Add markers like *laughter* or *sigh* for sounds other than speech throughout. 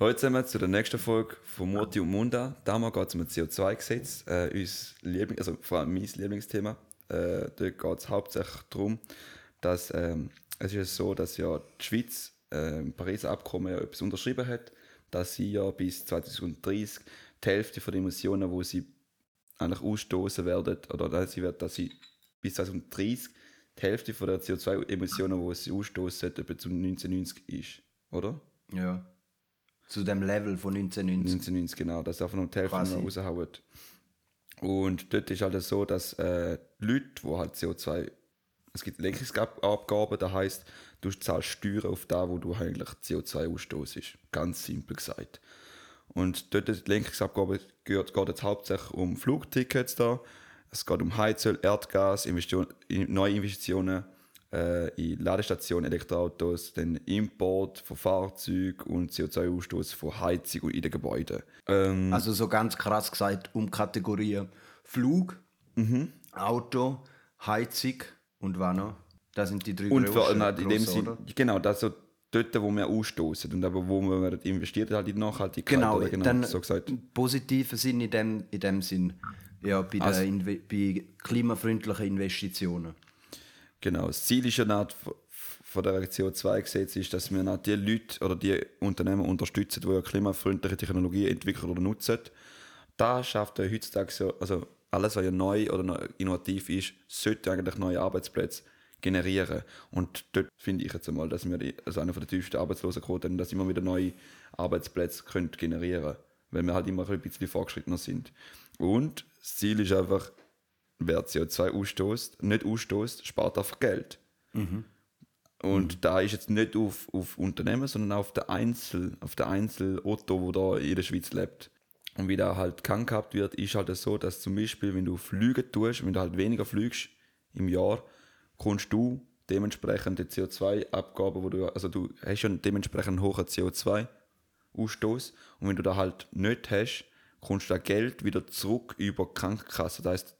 Heute zusammen zu der nächsten Folge von Murti und Munda. Damals geht es um das CO2-Gesetz, äh, Liebling, also vor allem mein Lieblingsthema. Äh, dort geht es hauptsächlich darum, dass ähm, es ist so, dass ja die Schweiz äh, im Pariser Abkommen ja etwas unterschrieben hat, dass sie ja bis 2030 die Hälfte von den Emissionen, wo sie eigentlich ausstoßen werden, oder dass sie, wird, dass sie bis 2030 die Hälfte von der CO2-Emissionen, die sie ausstoßen, etwa zu 1990 ist, oder? Ja. Zu dem Level von 1990. 1990, genau, dass sie einfach noch die Hälfte Quasi. raushauen. Und dort ist halt so, dass äh, die Leute, die halt CO2, es gibt Lenkungsabgaben, das heisst, du zahlst Steuern auf das, wo du eigentlich CO2 ausstoßt. Ganz simpel gesagt. Und dort die Lenkungsabgabe geht, geht jetzt hauptsächlich um Flugtickets da. Es geht um Heizöl, Erdgas, Investition, in- neue Investitionen in Ladestationen, Elektroautos, den Import von Fahrzeugen und CO2-Ausstoß von Heizung und in den Gebäuden. Ähm, Also so ganz krass gesagt, um Kategorien Flug, Mhm. Auto, Heizung und was noch? Das sind die drei und für, nein, in dem Sinn, genau, das so dort, wo wir ausstoßen und aber wo wir investiert halt in Nachhaltigkeit. Genau, oder genau dann so gesagt. positiver Sinn in dem, in dem Sinn. Ja, bei, Also- der bei klimafreundlichen Investitionen. Genau, das Ziel ist ja nicht von der CO2-Gesetz ist, dass wir nicht die Leute oder die Unternehmen unterstützen, die ja klimafreundliche Technologien entwickeln oder nutzen. Da schafft ja heutzutage so, also alles, was ja neu oder innovativ ist, sollte eigentlich neue Arbeitsplätze generieren. Und dort finde ich jetzt einmal, dass wir also eine der tiefsten Arbeitslosenquoten haben, dass immer wieder neue Arbeitsplätze können generieren weil wir halt immer ein bisschen fortgeschrittener sind. Und das Ziel ist einfach, wer CO2 ausstoßt, nicht ausstoßt, spart einfach Geld. Und da ist jetzt nicht auf, auf Unternehmen, sondern auf der Einzel, auf der Einzel-Otto, wo da in der Schweiz lebt. Und wie da halt gehandhabt wird, ist halt so, dass zum Beispiel, wenn du Flüge tust, wenn du halt weniger fliegst im Jahr, kommst du dementsprechend die CO2-Abgabe, wo du, also du hast schon dementsprechend einen hohen CO2-Ausstoß. Und wenn du da halt nicht hast, kommst du das Geld wieder zurück über die Krankenkasse. Das heißt,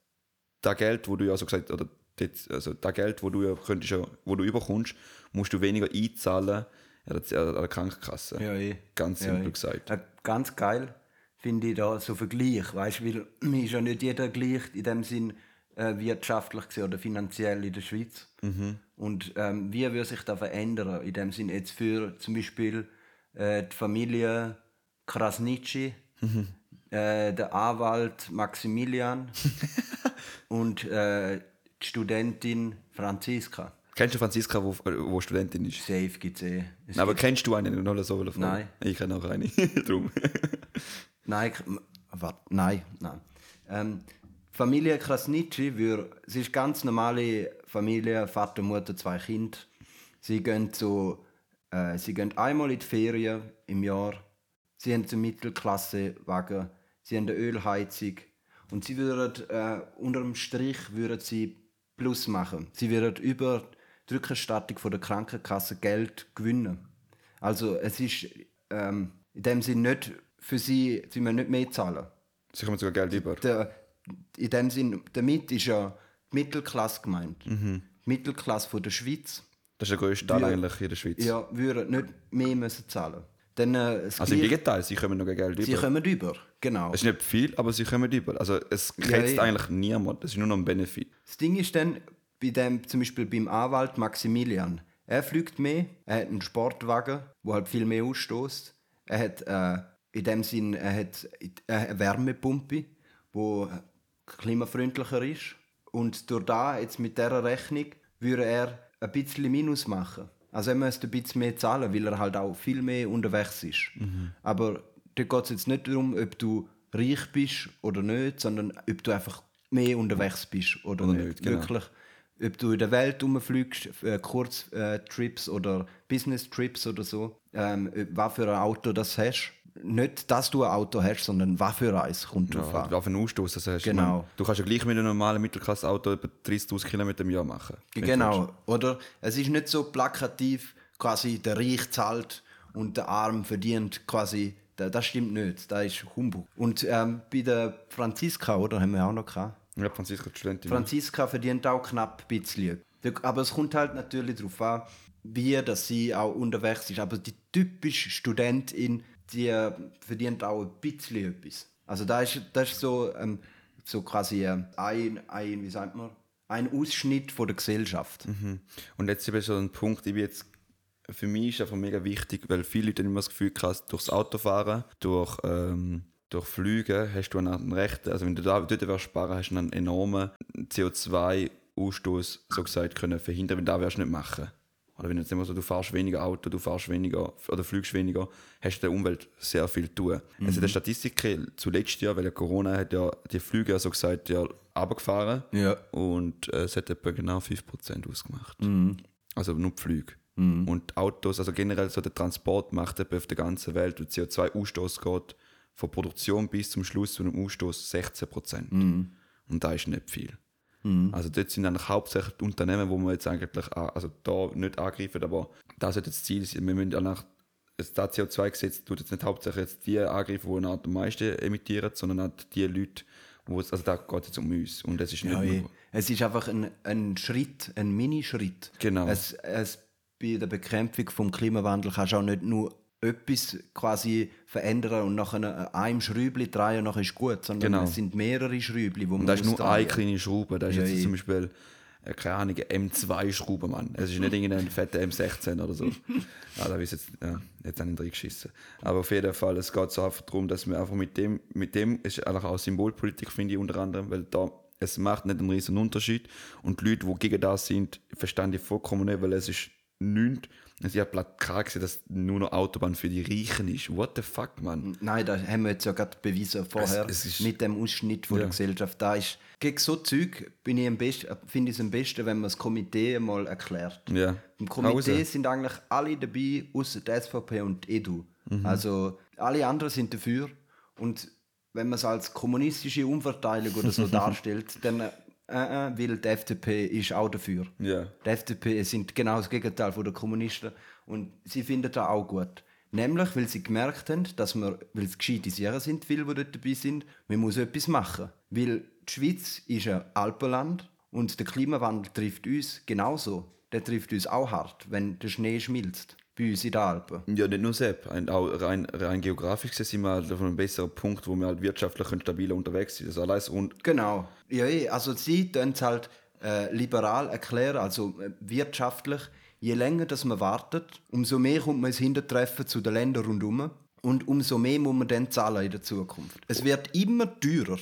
das Geld, wo du ja so gesagt, oder das, also das Geld, wo du ja könntest, ja, wo du überkommst, musst du weniger einzahlen an der, an der Krankenkasse. Ja, eh. Ganz Ja, simpel eh. gesagt. Äh, ganz geil finde ich da so Vergleich, weißt du, weil mir ist ja nicht jeder gleich in dem Sinn äh, wirtschaftlich gesehen oder finanziell in der Schweiz. Mhm. Und ähm, wie würde sich das verändern in dem Sinn jetzt für zum Beispiel äh, die Familie Krasnitschi, Mhm. Äh, der Anwalt Maximilian *laughs* und äh, die Studentin Franziska. Kennst du Franziska, wo, wo Studentin ist? Safe gibt es eh. Es Nein, aber kennst du eine noch so viele Nein. Ich kenne auch eine. *laughs* Drum. *laughs* Nein, warte, nein, nein. Ähm, Familie Krasnitschi, wir, sie ist ganz normale Familie, Vater, Mutter, zwei Kinder. Sie gehen so, äh, sie gehen einmal in die Ferien im Jahr. Sie haben so Mittelklassewagen, sie haben eine Ölheizung und sie würden äh, unter dem Strich würden sie Plus machen. Sie würden über die Rückerstattung von der Krankenkasse Geld gewinnen. Also es ist ähm, in dem Sinne nicht für sie, sie müssen nicht mehr zahlen. Sie kommen sogar Geld über. Der, in dem Sinn, damit ist ja die Mittelklasse gemeint. Mhm. Die Mittelklasse von der Schweiz Das ist der grösste Teil eigentlich in der Schweiz. ja, würde nicht mehr müssen zahlen. Dann, äh, Also im Gegenteil, sie kommen noch Geld sie über. kommen über, genau. Es ist nicht viel, aber sie kommen über. Also es kennst ja. eigentlich niemand. Das ist nur noch ein Benefit. Das Ding ist dann, bei dem, zum Beispiel beim Anwalt Maximilian, er fliegt mehr, er hat einen Sportwagen, wo halt viel mehr ausstößt. Er hat äh, in dem Sinn er hat eine Wärmepumpe, wo klimafreundlicher ist. Und durch da jetzt mit dieser Rechnung würde er ein bisschen Minus machen. Also er müsste ein bisschen mehr zahlen, weil er halt auch viel mehr unterwegs ist. Aber da geht es jetzt nicht darum, ob du reich bist oder nicht, sondern ob du einfach mehr unterwegs bist oder, Oder nicht. nicht, genau. Wirklich, ob du in der Welt rumfliegst, äh, Kurztrips oder Business-Trips oder so, ähm, was für ein Auto das hast. Nicht, dass du ein Auto hast, sondern was für eins kommt drauf Ja, an. auf einen Ausstoß. Das heißt, Genau. meine, du kannst ja gleich mit einem normalen Mittelklasse-Auto etwa 30.000 Kilometer im Jahr machen. Genau, oder? Es ist nicht so plakativ, quasi der Reich zahlt und der Arm verdient quasi. Da- Das stimmt nicht, das ist Humbug. Und ähm, bei der Franziska, oder? Haben wir auch noch gehabt. Ja, Franziska, die Studentin. Franziska verdient auch knapp ein bisschen. Aber es kommt halt natürlich darauf an, wie dass sie auch unterwegs ist. Aber die typische Studentin die verdient auch ein bisschen etwas. Also da ist, das ist so, ähm, so quasi ähm, ein, ein, wie sagt man, ein Ausschnitt von der Gesellschaft. Mhm. Und jetzt eben so ein Punkt, ich bin jetzt für mich ist einfach mega wichtig, weil viele Leute immer das Gefühl haben, durchs Autofahren, durch, ähm, durch Flüge hast du einen Recht, also wenn du da, dort willst sparen hast du einen enormen CO2-Ausstoß so gesagt können verhindern, wenn du das wirst du nicht machen. Oder wenn du jetzt immer so, du fährst weniger Auto, du fährst weniger oder fliegst weniger, hast du der Umwelt sehr viel zu tun. Mhm. Also der Statistik zu letztes Jahr, weil ja Corona hat ja die Flüge ja so gesagt ja runtergefahren Ja. und äh, es hat etwa genau 5% ausgemacht. Mhm. Also nur die Flüge. Und Autos, also generell so der Transport macht auf der ganzen Welt, wo CO2-Ausstoß geht, von Produktion bis zum Schluss zu einem Ausstoß 16 Prozent. Und da ist nicht viel. Also dort sind eigentlich hauptsächlich die Unternehmen, wo wir jetzt eigentlich also da nicht angreifen, aber das sollte das Ziel sein. Wir müssen danach das CO2-Gesetz tut jetzt nicht hauptsächlich jetzt die angreifen, die am meisten emittieren, sondern auch die Leute, wo es, also da geht es jetzt um uns. Und es ist nicht Ja, nur, es ist einfach ein, ein Schritt, ein Minischritt. Genau. Es, es, bei der Bekämpfung vom Klimawandel kannst du auch nicht nur etwas quasi verändern und nach einem, Schräubchen drehen und nachher ist gut, sondern Genau. es sind mehrere Schräubchen, wo man Und das ist nur eine drehen. kleine Schraube. Das ist Ja, jetzt zum Beispiel, äh, keine Ahnung, eine M2-Schraube, Mann. Es ist nicht irgendein fetter M16 oder so. ja, *laughs* da ist jetzt, ja, jetzt habe ich ihn reingeschissen. Aber auf jeden Fall, es geht so einfach darum, dass wir einfach mit dem, mit dem ist eigentlich auch Symbolpolitik, finde ich, unter anderem, weil da, es macht nicht einen riesen Unterschied. Und die Leute, die gegen das sind, verstehen ich vollkommen nicht, weil es ist nichts. Ich habe Plakat gesehen, dass nur noch Autobahn für die Reichen ist. What the fuck, Mann? Nein, das haben wir jetzt ja gerade bewiesen vorher Es- es mit dem Ausschnitt von Ja. der Gesellschaft. Da ist, gegen so Zeug bin ich am besten, finde ich es am besten, wenn man das Komitee mal erklärt. Ja. Im Komitee Hause. sind eigentlich alle dabei, außer die SVP und die EDU. Mhm. Also alle anderen sind dafür. Und wenn man es als kommunistische Umverteilung oder so *laughs* darstellt, dann äh, äh, weil die FDP ist auch dafür. Ja. Die FDP sind genau das Gegenteil von den Kommunisten und sie finden das auch gut. Nämlich, weil sie gemerkt haben, dass wir, weil es gescheite Sieger sind, viele, die dort dabei sind, man muss etwas machen. Weil die Schweiz ist ein Alpenland und der Klimawandel trifft uns genauso. Der trifft uns auch hart, wenn der Schnee schmilzt. Bei uns in den Alpen. Ja, nicht nur Sepp. Auch rein, rein geografisch gesehen sind wir halt auf einem besseren Punkt, wo wir halt wirtschaftlich und stabiler unterwegs sind. Also alles rund. Genau. Ja, eh, also sie tun es halt äh, liberal erklären, also äh, wirtschaftlich. Je länger das man wartet, umso mehr kommt man ins Hintertreffen zu den Ländern rundherum und umso mehr muss man dann zahlen in der Zukunft. Es wird immer teurer.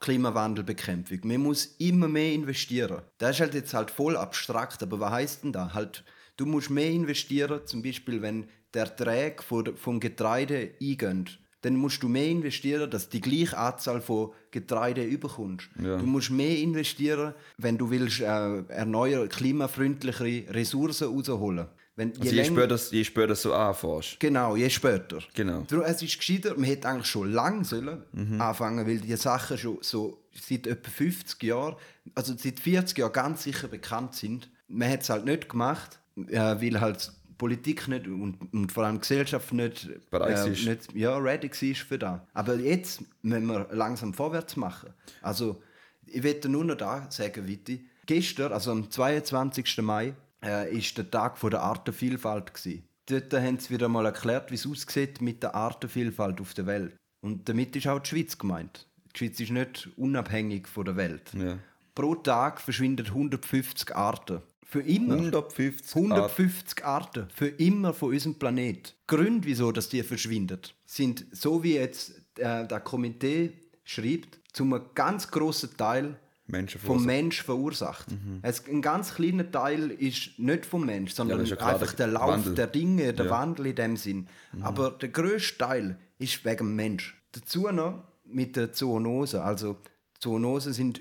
Klimawandelbekämpfung. Man muss immer mehr investieren. Das ist halt jetzt halt voll abstrakt, aber was heißt denn da? Halt, du musst mehr investieren, zum Beispiel wenn der Ertrag von- vom Getreide eingeht. Dann musst du mehr investieren, dass die gleiche Anzahl von Getreide überkommst. Ja. Du musst mehr investieren, wenn du willst, äh, erneuer klimafreundlichere Ressourcen rausholen. Wenn, Also je, später, das- je später das so anfährst. Genau, je später. Genau. Darum, Es ist gescheiter, man hätte eigentlich schon lange sollen anfangen, weil die Sachen schon so seit etwa 50 Jahren, also seit 40 Jahren ganz sicher bekannt sind. Man hat es halt nicht gemacht, äh, weil halt Politik nicht und, und vor allem Gesellschaft nicht, äh, ist. nicht ja, ready war für das. Aber jetzt müssen wir langsam vorwärts machen. Also, ich möchte nur noch da sagen, Witti. Gestern, also am 22. Mai, äh, ist der Tag von der Artenvielfalt. Gewesen. Dort haben sie wieder mal erklärt, wie es aussieht mit der Artenvielfalt auf der Welt. Und damit ist auch die Schweiz gemeint. Die Schweiz ist nicht unabhängig von der Welt. Ja. Pro Tag verschwinden 150 Arten. Für immer. 150 150 Arten. Für immer von unserem Planet. Gründe, wieso dass die verschwinden, sind, so wie jetzt äh, das Komitee schreibt, zum einem ganz grossen Teil Menschen vom. Mensch verursacht. Es, ein ganz kleiner Teil ist nicht vom Mensch, sondern ja klar, einfach der der Lauf Wandel. der Dinge, der Ja. Wandel in dem Sinn. Aber der grösste Teil ist wegen dem Mensch. Dazu noch mit der Zoonose. Also Zoonosen sind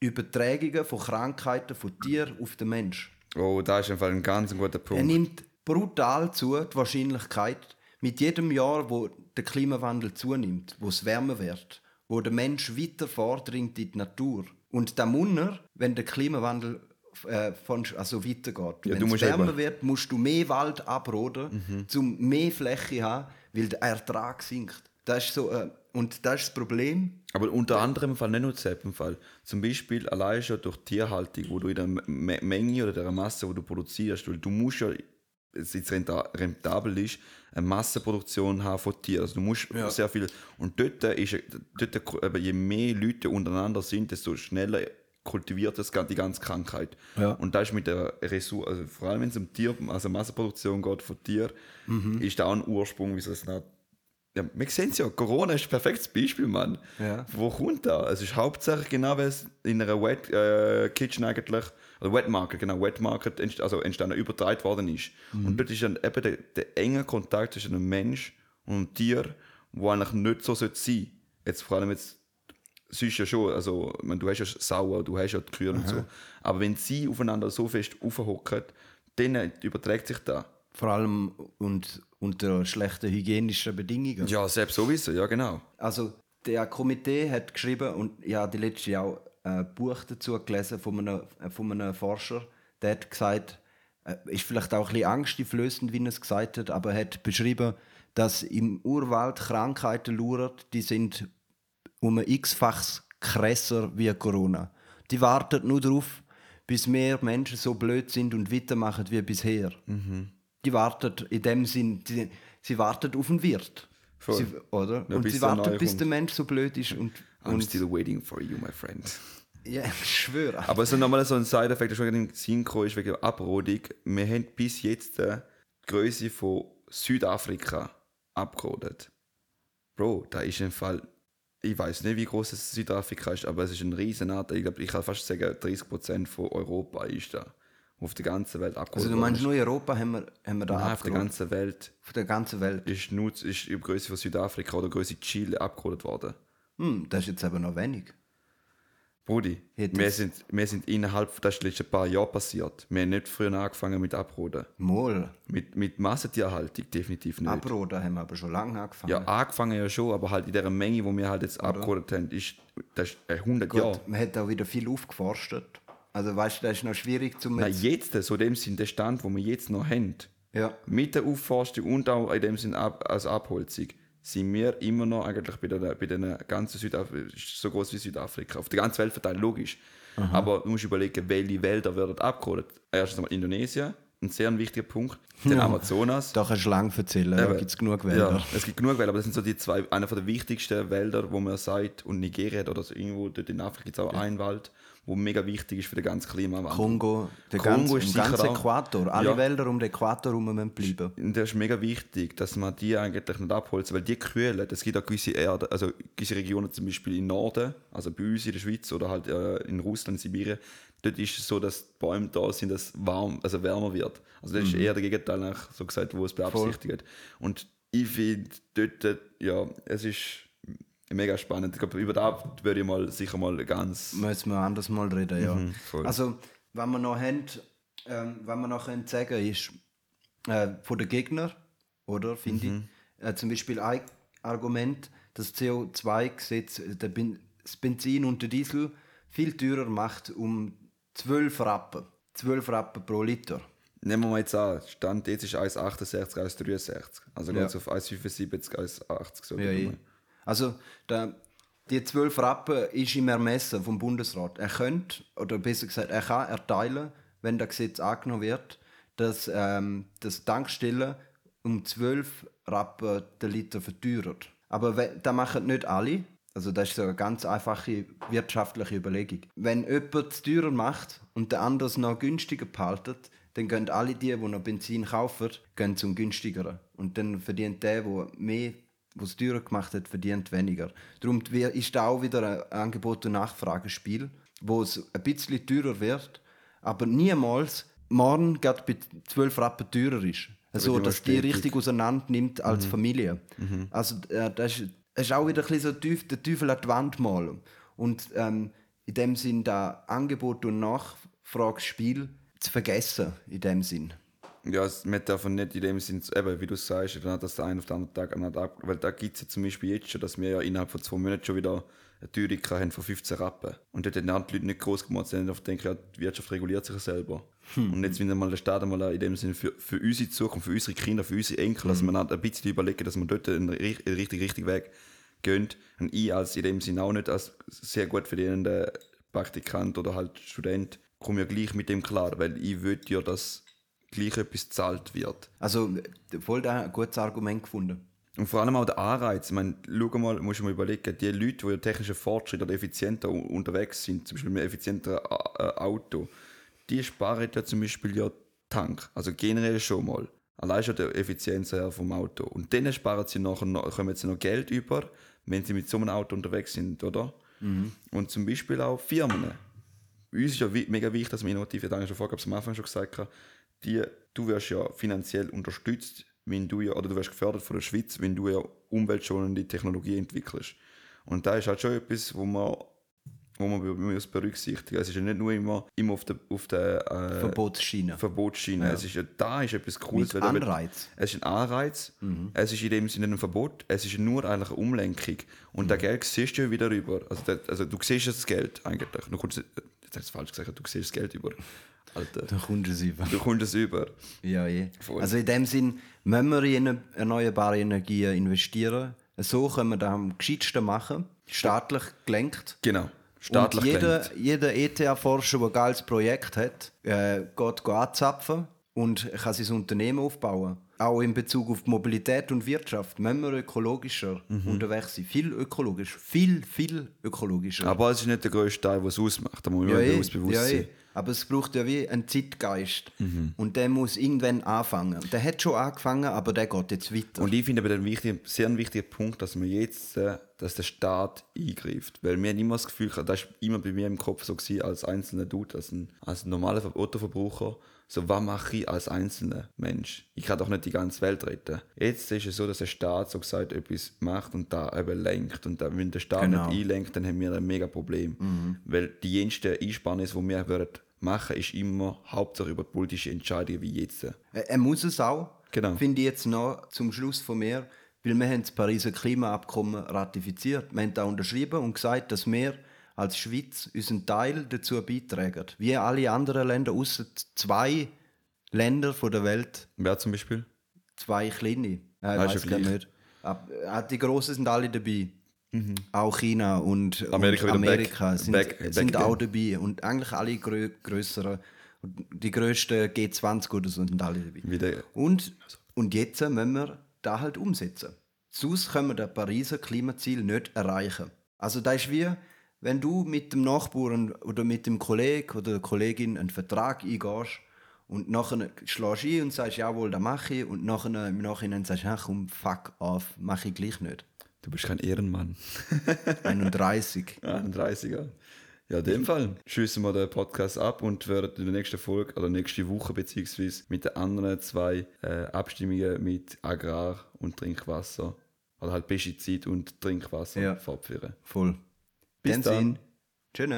Übertragungen von Krankheiten von Tier auf den Mensch. Oh, da ist einfach ein ganz guter Er Punkt. nimmt brutal zu, die Wahrscheinlichkeit, mit jedem Jahr, wo der Klimawandel zunimmt, wo es wärmer wird, wo der Mensch weiter vordringt in die Natur. Und der Munner, wenn der Klimawandel äh, von, also weitergeht. Ja, wenn es wärmer eben- wird, musst du mehr Wald abroden, um mehr Fläche zu haben, weil der Ertrag sinkt. Das ist so, äh, und das ist das Problem. Aber unter anderem im Fall nicht nur Sepp im Fall. Zum Beispiel allein schon durch Tierhaltung, wo du in der Me Menge oder der Masse, wo du produzierst, weil du musst ja es jetzt renta- rentabel ist, eine Massenproduktion haben von Tieren. Also du musst Ja. sehr viel. Und dort ist dort, je mehr Leute untereinander sind, desto schneller kultiviert das, die ganze Krankheit. Ja. Und da ist mit der Ressource, also vor allem wenn es um Tier, also Massenproduktion geht von Tier, Mhm. ist da auch ein Ursprung, wie es nicht. Ja, wir sehen es ja, Corona ist ein perfektes Beispiel, Mann. Ja. Wo kommt da? Es ist hauptsächlich genau, weil es in einer Wet äh, Kitchen eigentlich, oder Wet Market, genau, Wet Market entst also entstanden, übertragen worden ist. Und dort ist dann eben der, der enge Kontakt zwischen einem Mensch und einem Tier, wo eigentlich nicht so sein sollte. Jetzt vor allem jetzt, sonst ja schon, also meine, du hast ja Sauer, du hast ja die Kühe und so. Aber wenn sie aufeinander so fest aufhocken, dann überträgt sich das. Vor allem und unter schlechten hygienischen Bedingungen. Ja, selbst sowieso, ja genau. Also der Komitee hat geschrieben und ja die letzte Jahr auch ein Buch dazu gelesen von einem, von einem Forscher, der hat gesagt, äh, ist vielleicht auch ein bisschen angsteinflößend, wie er es gesagt hat, aber er hat beschrieben, dass im Urwald Krankheiten lauern, die sind um ein x-faches krasser wie Corona. Die warten nur darauf, bis mehr Menschen so blöd sind und weitermachen wie bisher. Die warten in dem Sinn, die, sie warten auf den Wirt. Sie, oder? Ja, und sie Neue bis kommt. der Mensch so blöd ist. Und, I'm und still waiting for you, my friend. ja, *laughs* ich schwöre. Aber so nochmal so ein Side-Effekt, der schon in den Sinn gekommen ist wegen der Abrodung. Wir haben bis jetzt die Größe von Südafrika abgerodet. Bro, da ist im Fall, ich weiß nicht, wie groß es Südafrika ist, aber es ist ein riesen Anteil. Ich glaube, ich kann fast sagen, 30% von Europa ist da. Auf der ganzen Welt abgerodet. Also du meinst nur in Europa haben wir, haben wir da. Nein, auf der abgeholt? ganzen Welt Von der ganzen Welt. ist nur ist die Größe von Südafrika oder Größe Chile abgerodet worden. Hm, das ist jetzt aber noch wenig. Brudi, wir sind, wir sind innerhalb, das ist die letzten paar Jahre passiert. Wir haben nicht früher angefangen mit Abroden. Mal. Mit, mit Massentierhaltung definitiv nicht. Abroden haben wir aber schon lange angefangen. ja, angefangen ja schon, aber halt in der Menge, wo wir halt jetzt abgerodet haben, ist das ist äh, 100 Jahre. Gut, man hat auch wieder viel aufgeforstet. Also weißt du, das ist noch schwierig zu Nein, jetzt, so dem Sinn, der Stand, wo wir jetzt noch haben, Ja. mit der Aufforstung und auch in dem Sinn ab, als Abholzung, sind wir immer noch eigentlich bei der, bei den ganzen Südafrika, so groß wie Südafrika, auf der ganzen Welt verteilt, logisch. Aber du musst überlegen, welche Wälder werden abgeholt. Erstens mal Indonesien, ein sehr wichtiger Punkt, den Amazonas. Da kannst du lang erzählen, da gibt es genug Wälder. Ja, es gibt genug Wälder, aber das sind so die zwei, einer der wichtigsten Wälder, wo man sagt, und Nigeria hat oder so irgendwo dort in Afrika gibt es auch einen Wald, wo mega wichtig ist für den ganzen Klimawandel. Kongo, der Kongo ganze, ist sicher ganzen auch- Äquator. Alle Ja. Wälder um den Äquator herum müssen bleiben. Und das ist mega wichtig, dass man die eigentlich nicht abholzt, weil die kühlen. Es gibt auch gewisse Erde, also gewisse Regionen, zum Beispiel im Norden, also bei uns in der Schweiz oder halt äh, in Russland, Sibirien, dort ist es so, dass die Bäume da sind, dass es warm, also wärmer wird. Also das ist eher der Gegenteil, eigentlich, so gesagt, wo es beabsichtigt. Und ich finde dort, ja, es ist mega spannend. Ich glaube, über das würde ich mal sicher mal ganz. Müssen wir anders mal reden, ja. Mhm, voll. also, was wir noch haben, ähm, was wir noch können sagen ist, äh, von den Gegnern, oder, finde Mhm. ich, äh, zum Beispiel ein Argument, das CO2-Gesetz, äh, das Benzin und der Diesel viel teurer macht um 12 Rappen. 12 Rappen pro Liter. Nehmen wir mal jetzt an, Stand jetzt ist 1,68, 1,63. Also Ja. geht es auf 1,75, 1,80. So Ja, ja. Also, der, die 12 Rappen ist im Ermessen vom Bundesrat. Er könnte, oder besser gesagt, er kann erteilen, wenn das Gesetz angenommen wird, dass ähm, das Tankstellen um 12 Rappen den Liter verteuert. Aber das machen nicht alle. Also das ist so eine ganz einfache wirtschaftliche Überlegung. Wenn jemand es teurer macht und der andere es noch günstiger behaltet, dann gehen alle die, die noch Benzin kaufen, gehen zum günstigeren. Und dann verdient der, der mehr was es teurer gemacht hat, verdient weniger. Darum ist da auch wieder ein Angebot- und Nachfragespiel, wo es ein bisschen teurer wird, aber niemals morgen gerade bei 12 Rappen teurer ist. Also, dass die richtig auseinander nimmt als Familie. Also, äh, das, ist, das ist auch wieder ein bisschen so tief, der Teufel an die Wand malen. Und ähm, in dem Sinn da Angebot- und Nachfragespiel zu vergessen, in dem Sinn. Ja, es- man darf nicht in dem Sinn, eben, wie du sagst, dann hat das der eine auf den anderen Tag nicht ab. Weil da gibt es ja zum Beispiel jetzt schon, dass wir ja innerhalb von zwei Monaten schon wieder eine Teuerung haben von 15 Rappen. Und dort haben die Leute nicht groß gemacht, sondern auf denken, ja, die Wirtschaft reguliert sich ja selber. Und jetzt will mal der Staat mal in dem Sinne für, für unsere Zukunft, für unsere Kinder, für unsere Enkel, dass man halt ein bisschen überlegen, dass man dort einen ri- einen richtig, richtig Weg gehen. Und ich als in dem Sinne auch nicht als sehr gut verdienender Praktikant oder halt Student komme ja gleich mit dem klar, weil ich würde ja das gleich etwas gezahlt wird. Also, voll da ein gutes Argument gefunden. Und vor allem auch der Anreiz. Ich meine, schau mal, musst du mal überlegen, die Leute, die ja technischen Fortschritt oder effizienter unterwegs sind, zum Beispiel mit effizienterem äh, Auto, die sparen ja zum Beispiel ja Tank. Also generell schon mal. Allein schon der Effizienz her vom Auto. Und dann sparen sie nachher noch, kommen sie noch Geld über, wenn sie mit so einem Auto unterwegs sind, oder? Und zum Beispiel auch Firmen. Uns ist ja mega wichtig, dass wir innovativ sind. Ich schon vorher, am Anfang schon gesagt, habe, die, du wirst ja finanziell unterstützt, wenn du ja, oder du wirst gefördert von der Schweiz, wenn du ja umweltschonende Technologie entwickelst. Und da ist halt schon etwas, wo man, wo man muss berücksichtigen. Es ist ja nicht nur immer, immer auf der, auf der äh, Verbotsschiene. Verbotsschiene. Es ist ja, da ist etwas Cooles. Da- Anreiz. Es ist ein Anreiz, es ist in dem Sinne ein Verbot, es ist nur eigentlich eine Umlenkung. Und das Geld siehst du ja wieder rüber. Also, das, also du siehst das Geld eigentlich. Du kommst, jetzt hast du falsch gesagt, du siehst das Geld über. Alter, Da kommt es über. du kommst es über. Ja, je. Voll. Also in dem Sinn, wenn wir in erneuerbare Energien investieren, so können wir das am gescheitsten machen, staatlich gelenkt. Genau. Staatlich und jeder, jeder ETH-Forscher, der ein geiles Projekt hat, äh, geht, geht anzapfen und kann sein Unternehmen aufbauen. Auch in Bezug auf Mobilität und Wirtschaft. Wenn wir ökologischer Mhm. unterwegs sind, viel ökologischer, viel, viel ökologischer. Aber es ist nicht der größte Teil, was es ausmacht. Da muss man Ja, eh, bewusst bewusst ja, sein. eh. Aber es braucht ja wie einen Zeitgeist. Mhm. Und der muss irgendwann anfangen. Der hat schon angefangen, aber der geht jetzt weiter. Und ich finde aber den wichtigen, sehr wichtigen Punkt, dass man jetzt, äh, dass der Staat eingreift. Weil haben immer das Gefühl, das war immer bei mir im Kopf so gewesen, als einzelner Dude, als ein, als ein normaler Ver- Autoverbraucher. So, was mache ich als einzelner Mensch? Ich kann doch nicht die ganze Welt retten. Jetzt ist es so, dass der Staat so gesagt etwas macht und da eben lenkt. Und da, wenn der Staat Genau. nicht einlenkt, dann haben wir ein mega Problem. Weil die jenste Einsparnis, die wir würden machen, ist immer hauptsächlich über politische Entscheidungen wie jetzt. Er, er muss es auch, Genau. finde ich jetzt noch zum Schluss von mir, weil wir haben das Pariser Klimaabkommen ratifiziert. Wir haben da unterschrieben und gesagt, dass wir als Schweiz unseren Teil dazu beitragen. Wie alle anderen Länder, außer zwei Länder von der Welt, Wer zum Beispiel? zwei kleine. Äh, Ah, ist weiß gar nicht. Ab, äh, die Großen sind alle dabei. Auch China und Mhm. Amerika und Amerika back- sind, back- back sind auch dabei. Und eigentlich alle grö größeren, die grössten G20 oder so sind alle dabei. Wieder Und, und jetzt müssen wir da halt umsetzen. Sonst können wir das Pariser Klimaziel nicht erreichen. Also das ist wie, wenn du mit dem Nachbarn oder mit dem Kollegen oder der Kollegin einen Vertrag eingehst und nachher schlägst du ein und sagst, jawohl, das mache ich und nachher im Nachhinein sagst du, ach komm, fuck off, mache ich gleich nicht. Du bist kein Ehrenmann. 31. Ja, ein 30er. Ja, in dem Fall schließen wir den Podcast ab und werden in der nächsten Folge oder nächste Woche beziehungsweise mit den anderen zwei äh, Abstimmungen mit Agrar und Trinkwasser oder halt Pestizid und Trinkwasser Ja. fortführen. Voll. Bis dem dann. Sinn, Tschüss.